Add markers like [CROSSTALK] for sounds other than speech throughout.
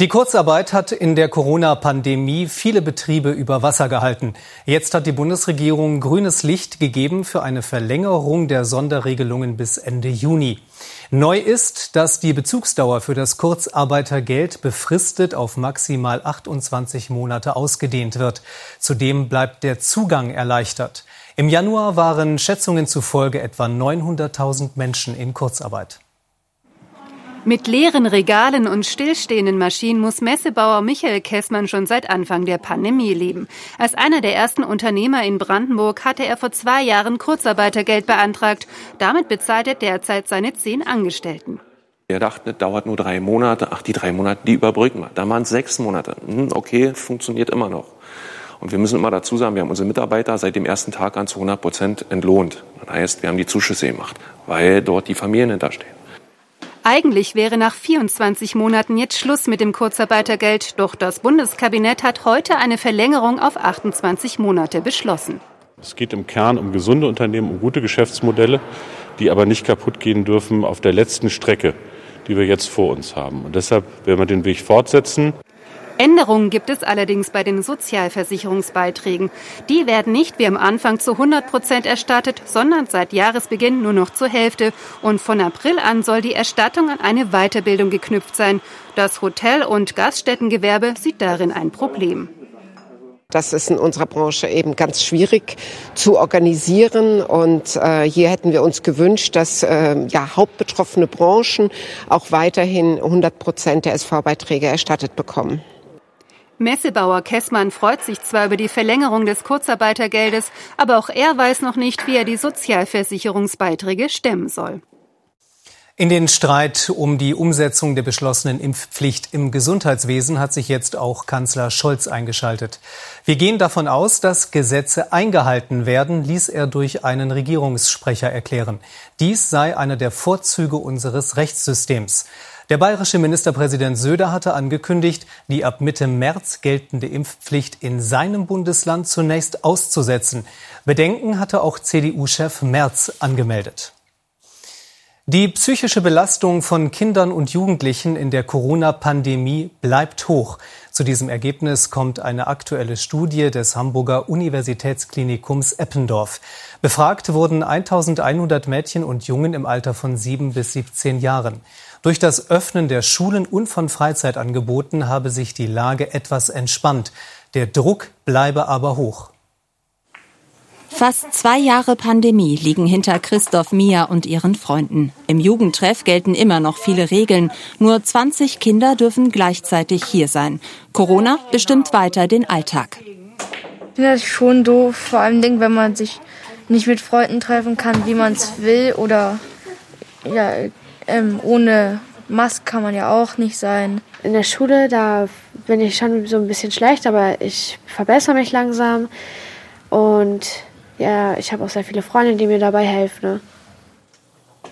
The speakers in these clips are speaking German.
Die Kurzarbeit hat in der Corona-Pandemie viele Betriebe über Wasser gehalten. Jetzt hat die Bundesregierung grünes Licht gegeben für eine Verlängerung der Sonderregelungen bis Ende Juni. Neu ist, dass die Bezugsdauer für das Kurzarbeitergeld befristet auf maximal 28 Monate ausgedehnt wird. Zudem bleibt der Zugang erleichtert. Im Januar waren Schätzungen zufolge etwa 900.000 Menschen in Kurzarbeit. Mit leeren Regalen und stillstehenden Maschinen muss Messebauer Michael Kessmann schon seit Anfang der Pandemie leben. Als einer der ersten Unternehmer in Brandenburg hatte er vor zwei Jahren Kurzarbeitergeld beantragt. Damit bezahlt er derzeit seine zehn Angestellten. Er dachte, dauert nur drei Monate. Ach, die drei Monate, die überbrücken wir. Da waren es sechs Monate. Hm, okay, funktioniert immer noch. Und wir müssen immer dazu sagen, wir haben unsere Mitarbeiter seit dem ersten Tag an zu 100 Prozent entlohnt. Das heißt, wir haben die Zuschüsse gemacht, weil dort die Familien hinterstehen. Eigentlich wäre nach 24 Monaten jetzt Schluss mit dem Kurzarbeitergeld, doch das Bundeskabinett hat heute eine Verlängerung auf 28 Monate beschlossen. Es geht im Kern um gesunde Unternehmen, um gute Geschäftsmodelle, die aber nicht kaputt gehen dürfen auf der letzten Strecke, die wir jetzt vor uns haben. Und deshalb werden wir den Weg fortsetzen. Änderungen gibt es allerdings bei den Sozialversicherungsbeiträgen. Die werden nicht wie am Anfang zu 100 Prozent erstattet, sondern seit Jahresbeginn nur noch zur Hälfte. Und von April an soll die Erstattung an eine Weiterbildung geknüpft sein. Das Hotel- und Gaststättengewerbe sieht darin ein Problem. Das ist in unserer Branche eben ganz schwierig zu organisieren. Und äh, hier hätten wir uns gewünscht, dass äh, ja, hauptbetroffene Branchen auch weiterhin 100 Prozent der SV-Beiträge erstattet bekommen. Messebauer Kessmann freut sich zwar über die Verlängerung des Kurzarbeitergeldes, aber auch er weiß noch nicht, wie er die Sozialversicherungsbeiträge stemmen soll. In den Streit um die Umsetzung der beschlossenen Impfpflicht im Gesundheitswesen hat sich jetzt auch Kanzler Scholz eingeschaltet. Wir gehen davon aus, dass Gesetze eingehalten werden, ließ er durch einen Regierungssprecher erklären. Dies sei einer der Vorzüge unseres Rechtssystems. Der bayerische Ministerpräsident Söder hatte angekündigt, die ab Mitte März geltende Impfpflicht in seinem Bundesland zunächst auszusetzen. Bedenken hatte auch CDU-Chef Merz angemeldet. Die psychische Belastung von Kindern und Jugendlichen in der Corona-Pandemie bleibt hoch. Zu diesem Ergebnis kommt eine aktuelle Studie des Hamburger Universitätsklinikums Eppendorf. Befragt wurden 1100 Mädchen und Jungen im Alter von 7 bis 17 Jahren. Durch das Öffnen der Schulen und von Freizeitangeboten habe sich die Lage etwas entspannt. Der Druck bleibe aber hoch. Fast zwei Jahre Pandemie liegen hinter Christoph Mia und ihren Freunden. Im Jugendtreff gelten immer noch viele Regeln. Nur 20 Kinder dürfen gleichzeitig hier sein. Corona bestimmt weiter den Alltag. Ich finde das schon doof, vor allem wenn man sich nicht mit Freunden treffen kann, wie man es will oder ja, ähm, ohne Maske kann man ja auch nicht sein. In der Schule, da bin ich schon so ein bisschen schlecht, aber ich verbessere mich langsam. Und ja, ich habe auch sehr viele Freunde, die mir dabei helfen. Ne?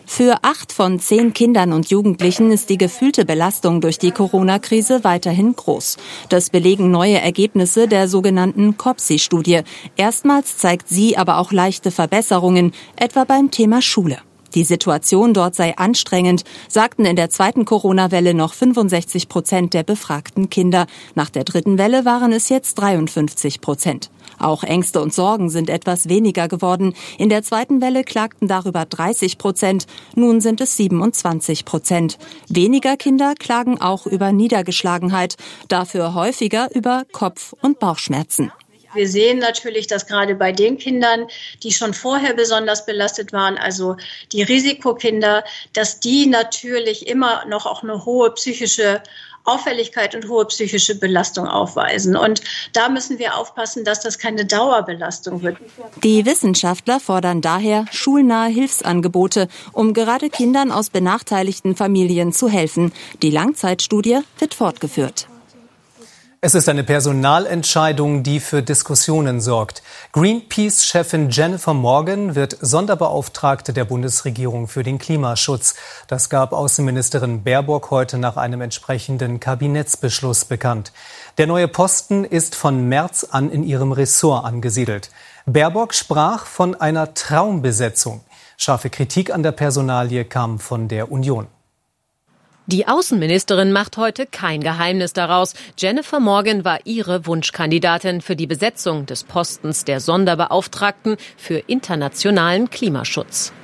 Für acht von zehn Kindern und Jugendlichen ist die gefühlte Belastung durch die Corona-Krise weiterhin groß. Das belegen neue Ergebnisse der sogenannten COPSI-Studie. Erstmals zeigt sie aber auch leichte Verbesserungen, etwa beim Thema Schule. Die Situation dort sei anstrengend, sagten in der zweiten Corona-Welle noch 65 Prozent der befragten Kinder. Nach der dritten Welle waren es jetzt 53 Prozent. Auch Ängste und Sorgen sind etwas weniger geworden. In der zweiten Welle klagten darüber 30 Prozent. Nun sind es 27 Prozent. Weniger Kinder klagen auch über Niedergeschlagenheit, dafür häufiger über Kopf- und Bauchschmerzen. Wir sehen natürlich, dass gerade bei den Kindern, die schon vorher besonders belastet waren, also die Risikokinder, dass die natürlich immer noch auch eine hohe psychische Auffälligkeit und hohe psychische Belastung aufweisen. Und da müssen wir aufpassen, dass das keine Dauerbelastung wird. Die Wissenschaftler fordern daher schulnahe Hilfsangebote, um gerade Kindern aus benachteiligten Familien zu helfen. Die Langzeitstudie wird fortgeführt. Es ist eine Personalentscheidung, die für Diskussionen sorgt. Greenpeace-Chefin Jennifer Morgan wird Sonderbeauftragte der Bundesregierung für den Klimaschutz. Das gab Außenministerin Baerbock heute nach einem entsprechenden Kabinettsbeschluss bekannt. Der neue Posten ist von März an in ihrem Ressort angesiedelt. Baerbock sprach von einer Traumbesetzung. Scharfe Kritik an der Personalie kam von der Union. Die Außenministerin macht heute kein Geheimnis daraus. Jennifer Morgan war ihre Wunschkandidatin für die Besetzung des Postens der Sonderbeauftragten für internationalen Klimaschutz.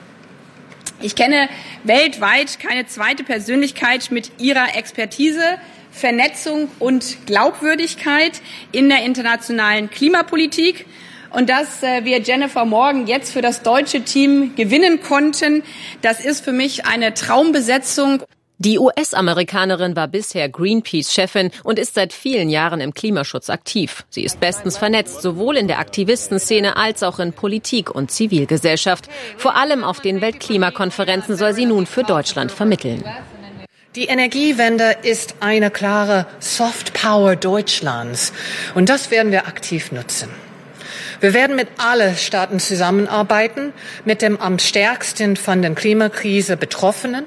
Ich kenne weltweit keine zweite Persönlichkeit mit ihrer Expertise, Vernetzung und Glaubwürdigkeit in der internationalen Klimapolitik. Und dass äh, wir Jennifer Morgan jetzt für das deutsche Team gewinnen konnten, das ist für mich eine Traumbesetzung. Die US-Amerikanerin war bisher Greenpeace-Chefin und ist seit vielen Jahren im Klimaschutz aktiv. Sie ist bestens vernetzt, sowohl in der Aktivistenszene als auch in Politik und Zivilgesellschaft. Vor allem auf den Weltklimakonferenzen soll sie nun für Deutschland vermitteln. Die Energiewende ist eine klare Soft Power Deutschlands und das werden wir aktiv nutzen. Wir werden mit allen Staaten zusammenarbeiten, mit dem am stärksten von der Klimakrise Betroffenen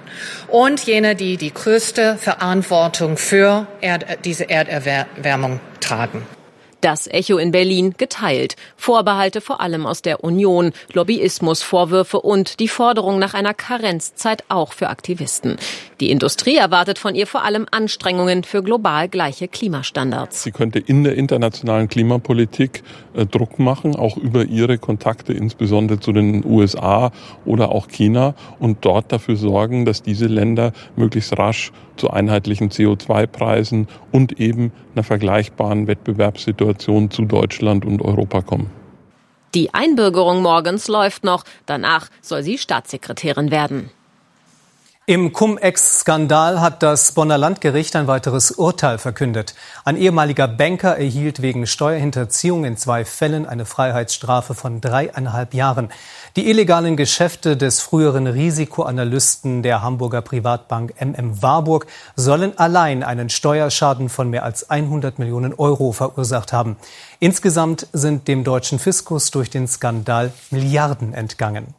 und jene, die die größte Verantwortung für Erd diese Erderwärmung tragen. Das Echo in Berlin geteilt. Vorbehalte vor allem aus der Union, Lobbyismusvorwürfe und die Forderung nach einer Karenzzeit auch für Aktivisten. Die Industrie erwartet von ihr vor allem Anstrengungen für global gleiche Klimastandards. Sie könnte in der internationalen Klimapolitik äh, Druck machen, auch über ihre Kontakte, insbesondere zu den USA oder auch China, und dort dafür sorgen, dass diese Länder möglichst rasch zu einheitlichen CO2-Preisen und eben einer vergleichbaren Wettbewerbssituation zu Deutschland und Europa kommen. Die Einbürgerung morgens läuft noch. Danach soll sie Staatssekretärin werden. Im Cum-Ex-Skandal hat das Bonner Landgericht ein weiteres Urteil verkündet. Ein ehemaliger Banker erhielt wegen Steuerhinterziehung in zwei Fällen eine Freiheitsstrafe von dreieinhalb Jahren. Die illegalen Geschäfte des früheren Risikoanalysten der Hamburger Privatbank MM Warburg sollen allein einen Steuerschaden von mehr als 100 Millionen Euro verursacht haben. Insgesamt sind dem deutschen Fiskus durch den Skandal Milliarden entgangen.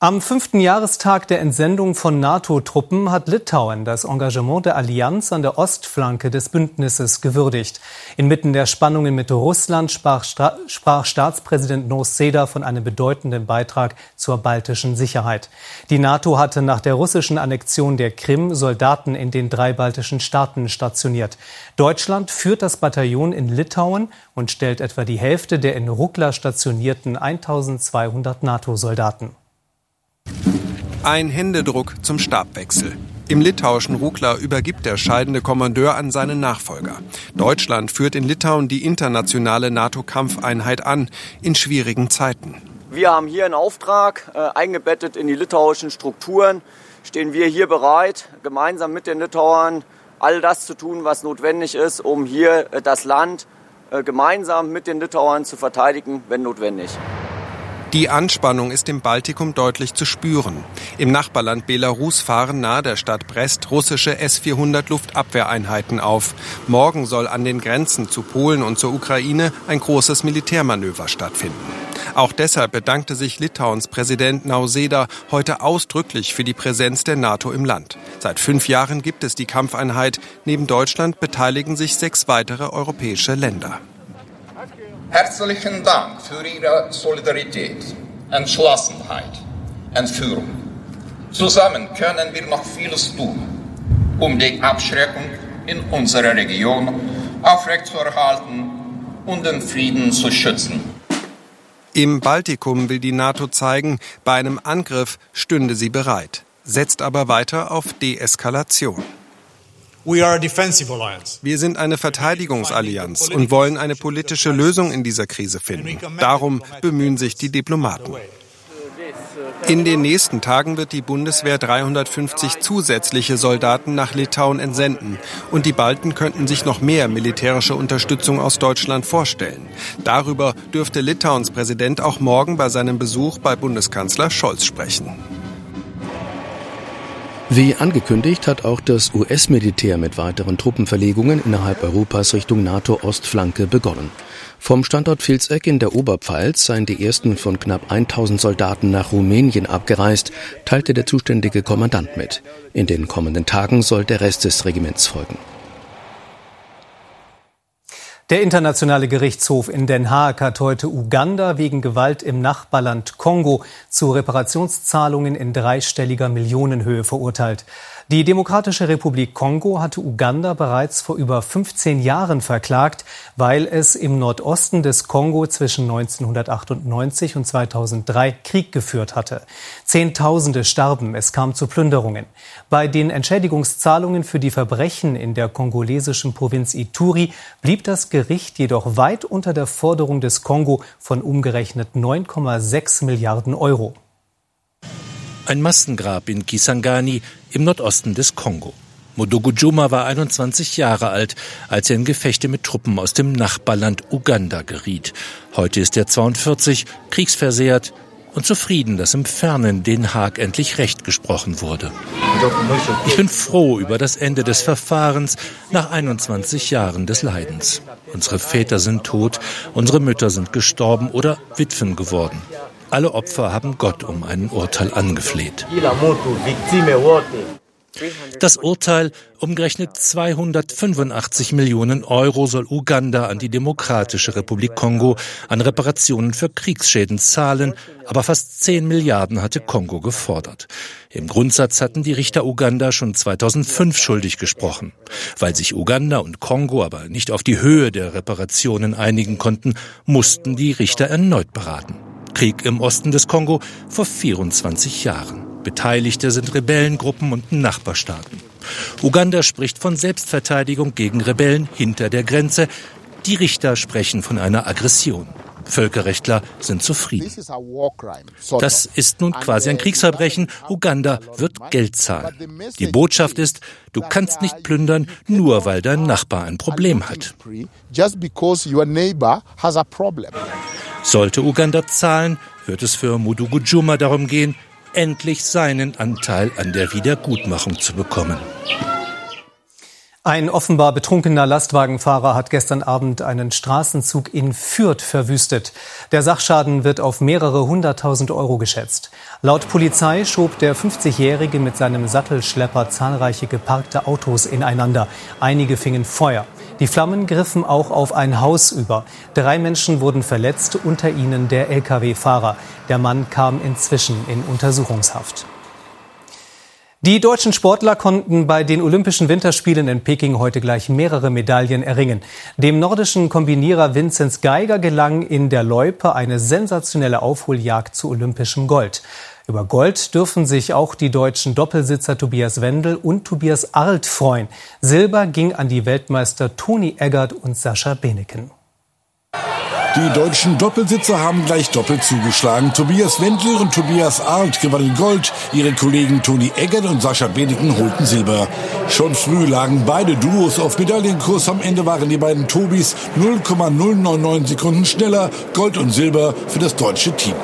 Am fünften Jahrestag der Entsendung von NATO-Truppen hat Litauen das Engagement der Allianz an der Ostflanke des Bündnisses gewürdigt. Inmitten der Spannungen mit Russland sprach, sprach Staatspräsident Noseda von einem bedeutenden Beitrag zur baltischen Sicherheit. Die NATO hatte nach der russischen Annexion der Krim Soldaten in den drei baltischen Staaten stationiert. Deutschland führt das Bataillon in Litauen und stellt etwa die Hälfte der in Rukla stationierten 1200 NATO-Soldaten. Ein Händedruck zum Stabwechsel. Im litauischen Rukla übergibt der scheidende Kommandeur an seinen Nachfolger. Deutschland führt in Litauen die internationale NATO-Kampfeinheit an, in schwierigen Zeiten. Wir haben hier einen Auftrag, äh, eingebettet in die litauischen Strukturen, stehen wir hier bereit, gemeinsam mit den Litauern all das zu tun, was notwendig ist, um hier äh, das Land äh, gemeinsam mit den Litauern zu verteidigen, wenn notwendig. Die Anspannung ist im Baltikum deutlich zu spüren. Im Nachbarland Belarus fahren nahe der Stadt Brest russische S-400 Luftabwehreinheiten auf. Morgen soll an den Grenzen zu Polen und zur Ukraine ein großes Militärmanöver stattfinden. Auch deshalb bedankte sich Litauens Präsident Nauseda heute ausdrücklich für die Präsenz der NATO im Land. Seit fünf Jahren gibt es die Kampfeinheit. Neben Deutschland beteiligen sich sechs weitere europäische Länder. Herzlichen Dank für Ihre Solidarität, Entschlossenheit und Führung. Zusammen können wir noch vieles tun, um die Abschreckung in unserer Region aufrechtzuerhalten und den Frieden zu schützen. Im Baltikum will die NATO zeigen, bei einem Angriff stünde sie bereit, setzt aber weiter auf Deeskalation. Wir sind eine Verteidigungsallianz und wollen eine politische Lösung in dieser Krise finden. Darum bemühen sich die Diplomaten. In den nächsten Tagen wird die Bundeswehr 350 zusätzliche Soldaten nach Litauen entsenden. Und die Balten könnten sich noch mehr militärische Unterstützung aus Deutschland vorstellen. Darüber dürfte Litauens Präsident auch morgen bei seinem Besuch bei Bundeskanzler Scholz sprechen. Wie angekündigt hat auch das US-Militär mit weiteren Truppenverlegungen innerhalb Europas Richtung NATO-Ostflanke begonnen. Vom Standort Vilseck in der Oberpfalz seien die ersten von knapp 1000 Soldaten nach Rumänien abgereist, teilte der zuständige Kommandant mit. In den kommenden Tagen soll der Rest des Regiments folgen. Der Internationale Gerichtshof in Den Haag hat heute Uganda wegen Gewalt im Nachbarland Kongo zu Reparationszahlungen in dreistelliger Millionenhöhe verurteilt. Die Demokratische Republik Kongo hatte Uganda bereits vor über 15 Jahren verklagt, weil es im Nordosten des Kongo zwischen 1998 und 2003 Krieg geführt hatte. Zehntausende starben, es kam zu Plünderungen. Bei den Entschädigungszahlungen für die Verbrechen in der kongolesischen Provinz Ituri blieb das Gericht jedoch weit unter der Forderung des Kongo von umgerechnet 9,6 Milliarden Euro. Ein Massengrab in Kisangani im Nordosten des Kongo. Modogo Juma war 21 Jahre alt, als er in Gefechte mit Truppen aus dem Nachbarland Uganda geriet. Heute ist er 42, kriegsversehrt und zufrieden, dass im fernen Den Haag endlich Recht gesprochen wurde. Ich bin froh über das Ende des Verfahrens nach 21 Jahren des Leidens. Unsere Väter sind tot, unsere Mütter sind gestorben oder Witwen geworden. Alle Opfer haben Gott um ein Urteil angefleht. Das Urteil, umgerechnet 285 Millionen Euro, soll Uganda an die Demokratische Republik Kongo an Reparationen für Kriegsschäden zahlen, aber fast 10 Milliarden hatte Kongo gefordert. Im Grundsatz hatten die Richter Uganda schon 2005 schuldig gesprochen. Weil sich Uganda und Kongo aber nicht auf die Höhe der Reparationen einigen konnten, mussten die Richter erneut beraten. Krieg im Osten des Kongo vor 24 Jahren. Beteiligte sind Rebellengruppen und Nachbarstaaten. Uganda spricht von Selbstverteidigung gegen Rebellen hinter der Grenze. Die Richter sprechen von einer Aggression. Völkerrechtler sind zufrieden. Das ist nun quasi ein Kriegsverbrechen. Uganda wird Geld zahlen. Die Botschaft ist, du kannst nicht plündern, nur weil dein Nachbar ein Problem hat. Sollte Uganda zahlen, wird es für Mudugu Juma darum gehen, endlich seinen Anteil an der Wiedergutmachung zu bekommen. Ein offenbar betrunkener Lastwagenfahrer hat gestern Abend einen Straßenzug in Fürth verwüstet. Der Sachschaden wird auf mehrere hunderttausend Euro geschätzt. Laut Polizei schob der 50-Jährige mit seinem Sattelschlepper zahlreiche geparkte Autos ineinander. Einige fingen Feuer. Die Flammen griffen auch auf ein Haus über. Drei Menschen wurden verletzt, unter ihnen der Lkw-Fahrer. Der Mann kam inzwischen in Untersuchungshaft. Die deutschen Sportler konnten bei den Olympischen Winterspielen in Peking heute gleich mehrere Medaillen erringen. Dem nordischen Kombinierer Vinzenz Geiger gelang in der Loipe eine sensationelle Aufholjagd zu olympischem Gold. Über Gold dürfen sich auch die deutschen Doppelsitzer Tobias Wendel und Tobias Arlt freuen. Silber ging an die Weltmeister Toni Eggert und Sascha Beneken. Die deutschen Doppelsitzer haben gleich doppelt zugeschlagen. Tobias Wendel und Tobias Arndt gewannen Gold. Ihre Kollegen Toni Eggert und Sascha Beneken holten Silber. Schon früh lagen beide Duos auf Medaillenkurs. Am Ende waren die beiden Tobis 0,099 Sekunden schneller. Gold und Silber für das deutsche Team.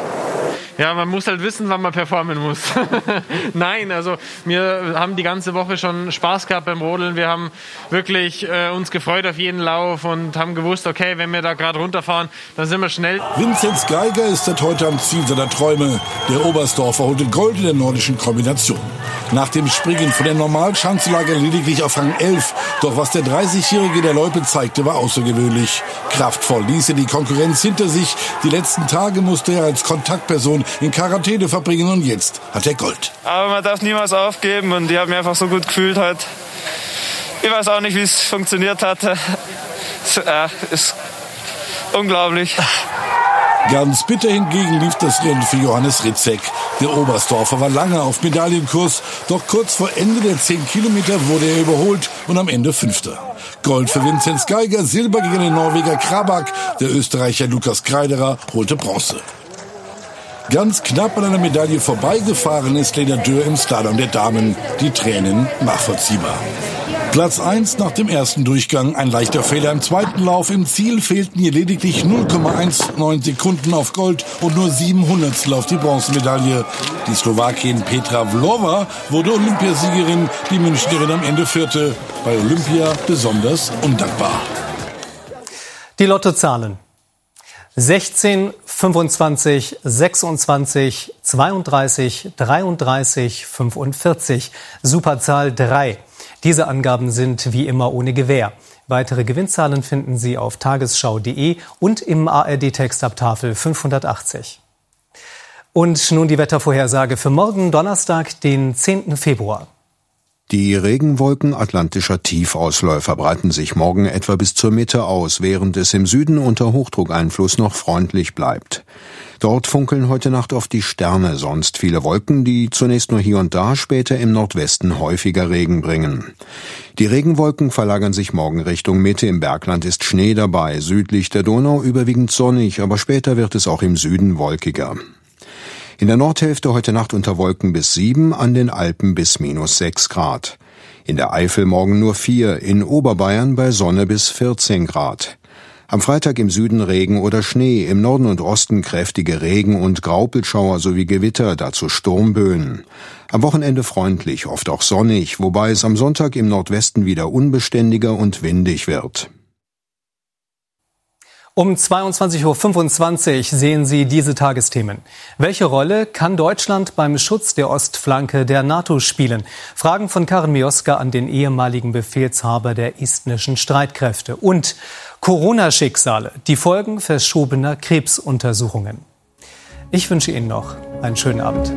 Ja, man muss halt wissen, wann man performen muss. [LAUGHS] Nein, also wir haben die ganze Woche schon Spaß gehabt beim Rodeln. Wir haben wirklich äh, uns gefreut auf jeden Lauf und haben gewusst, okay, wenn wir da gerade runterfahren, dann sind wir schnell. Vinzenz Geiger ist seit heute am Ziel seiner Träume. Der Oberstdorfer holte Gold in der nordischen Kombination. Nach dem Springen von der Normalschanze lag er lediglich auf Rang 11. Doch was der 30-Jährige der Loipe zeigte, war außergewöhnlich. Kraftvoll ließ er die Konkurrenz hinter sich. Die letzten Tage musste er als Kontaktperson in Quarantäne verbringen und jetzt hat er Gold. Aber man darf niemals aufgeben und ich habe mich einfach so gut gefühlt heute. Ich weiß auch nicht, wie es funktioniert hat. [LAUGHS] Es ist unglaublich. Ganz bitter hingegen lief das Rennen für Johannes Ritzek. Der Oberstdorfer war lange auf Medaillenkurs, doch kurz vor Ende der 10 Kilometer wurde er überholt und am Ende Fünfter. Gold für Vinzenz Geiger, Silber gegen den Norweger Krabak, der Österreicher Lukas Kreiderer holte Bronze. Ganz knapp an einer Medaille vorbeigefahren ist Lena Dürr im Slalom der Damen. Die Tränen nachvollziehbar. Platz 1 nach dem ersten Durchgang. Ein leichter Fehler im zweiten Lauf. Im Ziel fehlten ihr lediglich 0,19 Sekunden auf Gold und nur 7 Hundertstel auf die Bronzemedaille. Die Slowakin Petra Vlova wurde Olympiasiegerin, die Münchnerin am Ende vierte. Bei Olympia besonders undankbar. Die Lottozahlen. 16, 25, 26, 32, 33, 45. Superzahl 3. Diese Angaben sind wie immer ohne Gewähr. Weitere Gewinnzahlen finden Sie auf tagesschau.de und im ARD-Text ab Tafel 580. Und nun die Wettervorhersage für morgen Donnerstag, den 10. Februar. Die Regenwolken atlantischer Tiefausläufer breiten sich morgen etwa bis zur Mitte aus, während es im Süden unter Hochdruckeinfluss noch freundlich bleibt. Dort funkeln heute Nacht oft die Sterne, sonst viele Wolken, die zunächst nur hier und da, später im Nordwesten häufiger Regen bringen. Die Regenwolken verlagern sich morgen Richtung Mitte. Im Bergland ist Schnee dabei, südlich der Donau überwiegend sonnig, aber später wird es auch im Süden wolkiger. In der Nordhälfte heute Nacht unter Wolken bis sieben, an den Alpen bis minus sechs Grad. In der Eifel morgen nur vier, in Oberbayern bei Sonne bis 14 Grad. Am Freitag im Süden Regen oder Schnee, im Norden und Osten kräftige Regen- und Graupelschauer sowie Gewitter, dazu Sturmböen. Am Wochenende freundlich, oft auch sonnig, wobei es am Sonntag im Nordwesten wieder unbeständiger und windig wird. Um 22.25 Uhr sehen Sie diese Tagesthemen. Welche Rolle kann Deutschland beim Schutz der Ostflanke der NATO spielen? Fragen von Karin Mioska an den ehemaligen Befehlshaber der estnischen Streitkräfte. Und Corona-Schicksale, die Folgen verschobener Krebsuntersuchungen. Ich wünsche Ihnen noch einen schönen Abend.